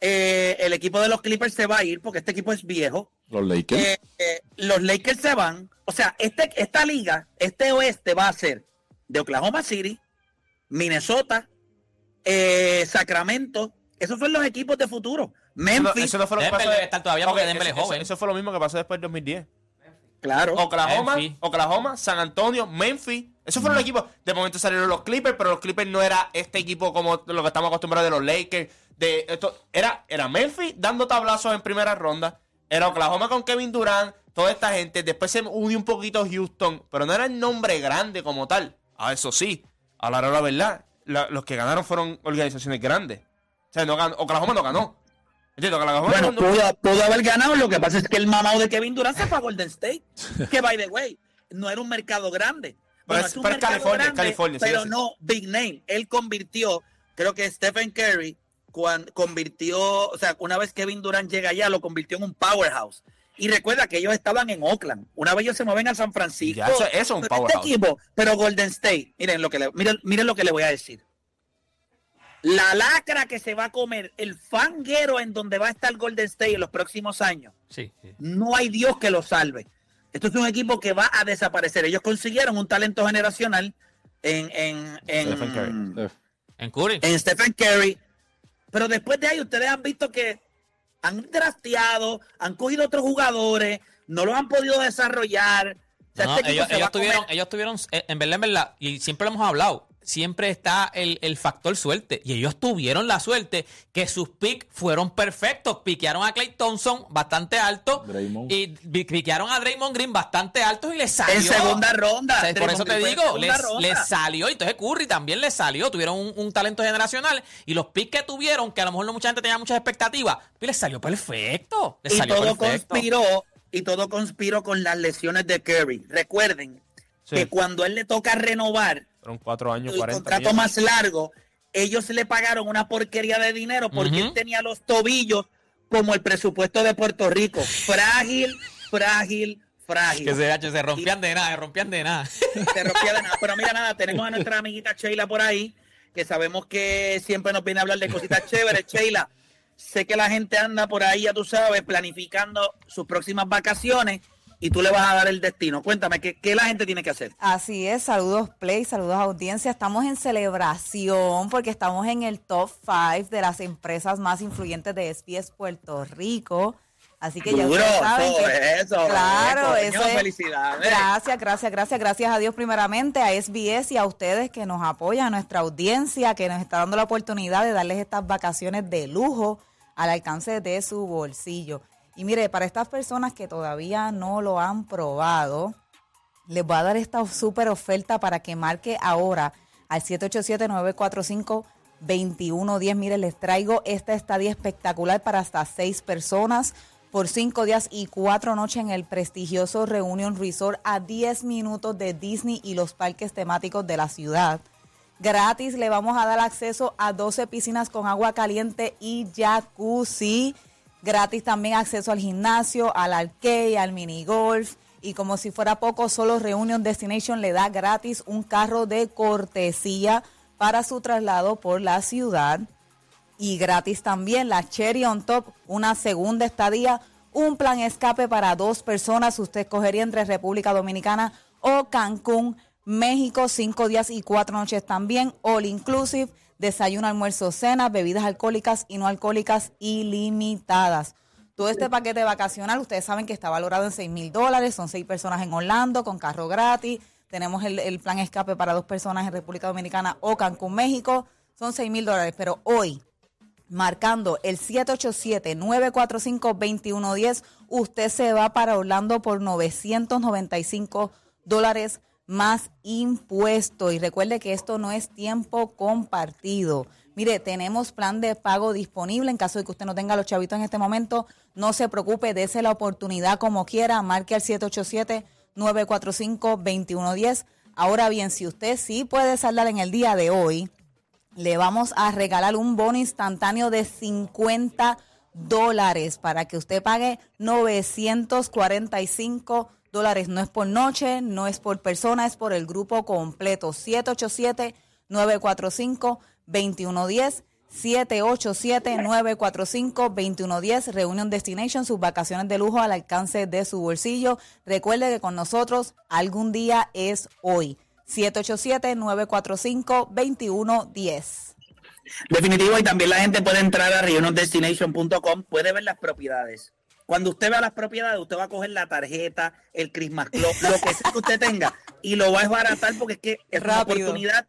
Speaker 3: eh, el equipo de los Clippers se va a ir porque este equipo es viejo.
Speaker 6: Los Lakers.
Speaker 3: Eh, eh, los Lakers se van. O sea, este, esta liga, este oeste va a ser de Oklahoma City, Minnesota, eh, Sacramento. Esos son los equipos de futuro.
Speaker 4: Eso no,
Speaker 3: Memphis,
Speaker 4: eso no fue lo que pasó.
Speaker 5: debe estar todavía porque
Speaker 4: Ok,
Speaker 5: Denver
Speaker 4: eso,
Speaker 5: es joven.
Speaker 4: eso- eso fue lo mismo que pasó después del 2010.
Speaker 3: claro.
Speaker 4: Oklahoma,
Speaker 5: Memphis.
Speaker 4: Oklahoma, San Antonio, Memphis. Esos fueron los equipos. De momento salieron los Clippers, pero los Clippers no era este equipo como lo que estamos acostumbrados de los Lakers. De esto, era, era Memphis dando tablazos en primera ronda. Era Oklahoma con Kevin Durant, toda esta gente. Después se unió un poquito Houston, pero no era el nombre grande como tal. Ah, eso sí, a la hora de la verdad, la- los que ganaron fueron organizaciones grandes. O sea, no ganó- Oklahoma no ganó.
Speaker 3: Bueno,
Speaker 4: no-
Speaker 3: pudo, pudo haber ganado. Lo que pasa es que el mamado de Kevin Durant se fue a Golden State. Que, by the way, no era un mercado grande. Bueno,
Speaker 4: es-
Speaker 3: un
Speaker 4: pero
Speaker 3: mercado
Speaker 4: California,
Speaker 3: grande,
Speaker 4: California, sí,
Speaker 3: Pero
Speaker 4: sí.
Speaker 3: no big name. Él convirtió, creo que Stephen Curry, cuando convirtió, o sea, una vez Kevin Durant llega allá, lo convirtió en un powerhouse. Y recuerda que ellos estaban en Oakland. Una vez ellos se mueven a San Francisco.
Speaker 4: Ya, eso- eso es un
Speaker 3: Pero
Speaker 4: powerhouse.
Speaker 3: Este equipo, pero Golden State, miren lo que le, miren, miren lo que le voy a decir. La lacra que se va a comer, el fanguero en donde va a estar Golden State en los próximos años,
Speaker 5: Sí, sí.
Speaker 3: no hay Dios que lo salve. Esto es un equipo que va a desaparecer. Ellos consiguieron un talento generacional en, en, en,
Speaker 4: Stephen Curry.
Speaker 5: En Curry.
Speaker 3: en Stephen Curry. Pero después de ahí ustedes han visto que han trasteado, han cogido otros jugadores, no los han podido desarrollar. O sea,
Speaker 5: No,
Speaker 3: este
Speaker 5: ellos, tuvieron, ellos tuvieron, eh, en verdad, en verdad, y siempre lo hemos hablado, siempre está el, el factor suerte. Y ellos tuvieron la suerte que sus picks fueron perfectos. Piquearon a Clay Thompson bastante alto
Speaker 6: Draymond.
Speaker 5: y piquearon a Draymond Green bastante altos y les salió.
Speaker 3: en segunda ronda.
Speaker 5: O sea, por eso te
Speaker 3: Green
Speaker 5: digo, les, salió. Entonces Curry también les salió. Tuvieron un, un talento generacional. Y los picks que tuvieron, que a lo mejor no mucha gente tenía muchas expectativas, pues les salió perfecto. Les
Speaker 3: y
Speaker 5: salió
Speaker 3: todo
Speaker 5: perfecto.
Speaker 3: conspiró y todo conspiró con las lesiones de Curry. Recuerden
Speaker 4: Sí.
Speaker 3: que cuando él le toca renovar
Speaker 4: Fueron cuatro años,
Speaker 3: el
Speaker 4: 40
Speaker 3: contrato
Speaker 4: millones.
Speaker 3: más largo, ellos le pagaron una porquería de dinero porque él tenía los tobillos como el presupuesto de Puerto Rico. Frágil, frágil, frágil.
Speaker 5: Que se, se rompían de nada, se rompían de nada.
Speaker 3: Se rompía de nada. Pero mira, nada, tenemos a nuestra amiguita Sheila por ahí, que sabemos que siempre nos viene a hablar de cositas chéveres. Sheila, sé que la gente anda por ahí, ya tú sabes, planificando sus próximas vacaciones y tú le vas a dar el destino. Cuéntame, ¿qué, qué la gente tiene que hacer?
Speaker 8: Así es, saludos Play, saludos audiencia. Estamos en celebración porque estamos en el top 5 de las empresas más influyentes de SBS Puerto Rico. Así que ya
Speaker 3: Duro,
Speaker 8: ustedes saben
Speaker 3: eso,
Speaker 8: que,
Speaker 3: eso,
Speaker 8: claro, eso es-
Speaker 3: felicidades.
Speaker 8: Gracias, gracias, gracias, gracias a Dios primeramente, a SBS y a ustedes que nos apoyan, a nuestra audiencia que nos está dando la oportunidad de darles estas vacaciones de lujo al alcance de su bolsillo. Y mire, para estas personas que todavía no lo han probado, les voy a dar esta súper oferta para que marque ahora al 787-945-2110. Mire, les traigo esta estadía espectacular para hasta seis personas por cinco días y cuatro noches en el prestigioso Reunion Resort a 10 minutos de Disney y los parques temáticos de la ciudad. Gratis le vamos a dar acceso a 12 piscinas con agua caliente y jacuzzi. Gratis también acceso al gimnasio, al arcade, al mini golf. Y como si fuera poco, solo Reunion Destination le da gratis un carro de cortesía para su traslado por la ciudad. Y gratis también la Cherry on Top, una segunda estadía un plan escape para dos personas. Usted escogería entre República Dominicana o Cancún, México, cinco días y cuatro noches también, all inclusive, desayuno, almuerzo, cena, bebidas alcohólicas y no alcohólicas ilimitadas. Todo este paquete vacacional, ustedes saben que está valorado en 6 mil dólares, son seis personas en Orlando con carro gratis, tenemos el, plan escape para dos personas en República Dominicana o Cancún, México, son 6 mil dólares, pero hoy marcando el 787-945-2110, usted se va para Orlando por 995 dólares más impuesto. Y recuerde que esto no es tiempo compartido. Mire, tenemos plan de pago disponible en caso de que usted no tenga los chavitos en este momento. No se preocupe, dése la oportunidad como quiera. Marque al 787-945-2110. Ahora bien, si usted sí puede saldar en el día de hoy, le vamos a regalar un bono instantáneo de 50 dólares para que usted pague 945 dólares. No es por noche, no es por persona, es por el grupo completo. 787-945-2110. 787-945-2110, Reunion Destination, sus vacaciones de lujo al alcance de su bolsillo. Recuerde que con nosotros algún día es hoy. 787-945-2110.
Speaker 3: Definitivo, y también la gente puede entrar a reuniondestination.com, puede ver las propiedades. Cuando usted vea las propiedades, usted va a coger la tarjeta, el Christmas Club, lo que sea que usted tenga, y lo va a desbaratar porque es que es una
Speaker 8: Rápido.
Speaker 3: oportunidad,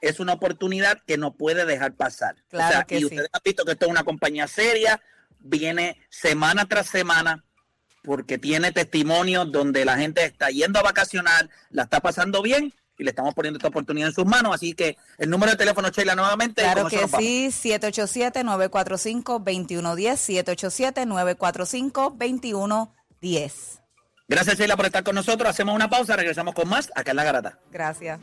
Speaker 3: es una oportunidad que no puede dejar pasar.
Speaker 8: Claro que
Speaker 3: y
Speaker 8: sí.
Speaker 3: ustedes han visto que esto es una compañía seria, viene semana tras semana, porque tiene testimonios donde la gente está yendo a vacacionar, la está pasando bien y le estamos poniendo esta oportunidad en sus manos. Así que el número de teléfono, Sheila, nuevamente.
Speaker 8: Claro que sí, 787-945-2110, 787-945-2110.
Speaker 3: Gracias, Sheila, por estar con nosotros. Hacemos una pausa, regresamos con más acá en La Garata.
Speaker 8: Gracias.